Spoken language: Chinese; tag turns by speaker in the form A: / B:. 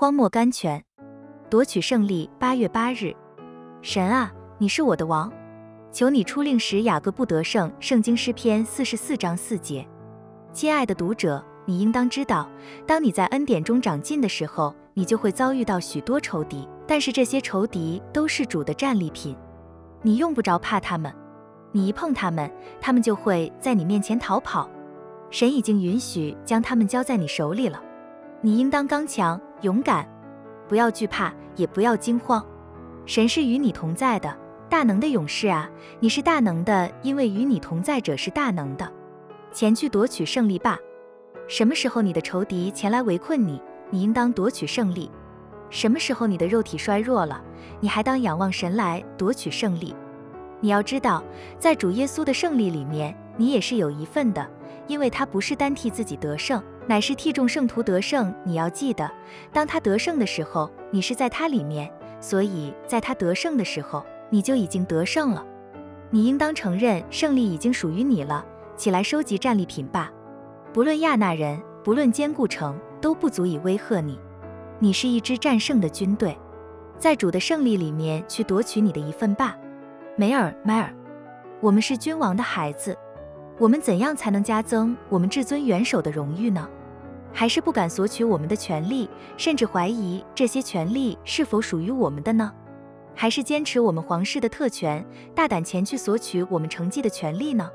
A: 荒漠甘泉，夺取胜利。八月八日，神啊，你是我的王，求你出令使雅各不得胜。圣经诗篇四十四章四节。亲爱的读者，你应当知道，当你在恩典中长进的时候，你就会遭遇到许多仇敌，但是这些仇敌都是主的战利品，你用不着怕他们，你一碰他们，他们就会在你面前逃跑。神已经允许将他们交在你手里了。你应当刚强勇敢，不要惧怕，也不要惊慌。神是与你同在的，大能的勇士啊！你是大能的，因为与你同在者是大能的。前去夺取胜利吧！什么时候你的仇敌前来围困你，你应当夺取胜利；什么时候你的肉体衰弱了，你还当仰望神来夺取胜利。你要知道，在主耶稣的胜利里面，你也是有一份的，因为他不是单替自己得胜。乃是替众圣徒得胜。你要记得，当他得胜的时候，你是在他里面，所以在他得胜的时候，你就已经得胜了。你应当承认胜利已经属于你了。起来收集战利品吧，不论亚纳人，不论坚固城，都不足以威吓你。你是一支战胜的军队，在主的胜利里面去夺取你的一份吧。梅尔，梅尔，我们是君王的孩子，我们怎样才能加增我们至尊元首的荣誉呢？还是不敢索取我们的权利，甚至怀疑这些权利是否属于我们的呢？还是坚持我们皇室的特权，大胆前去索取我们成绩的权利呢？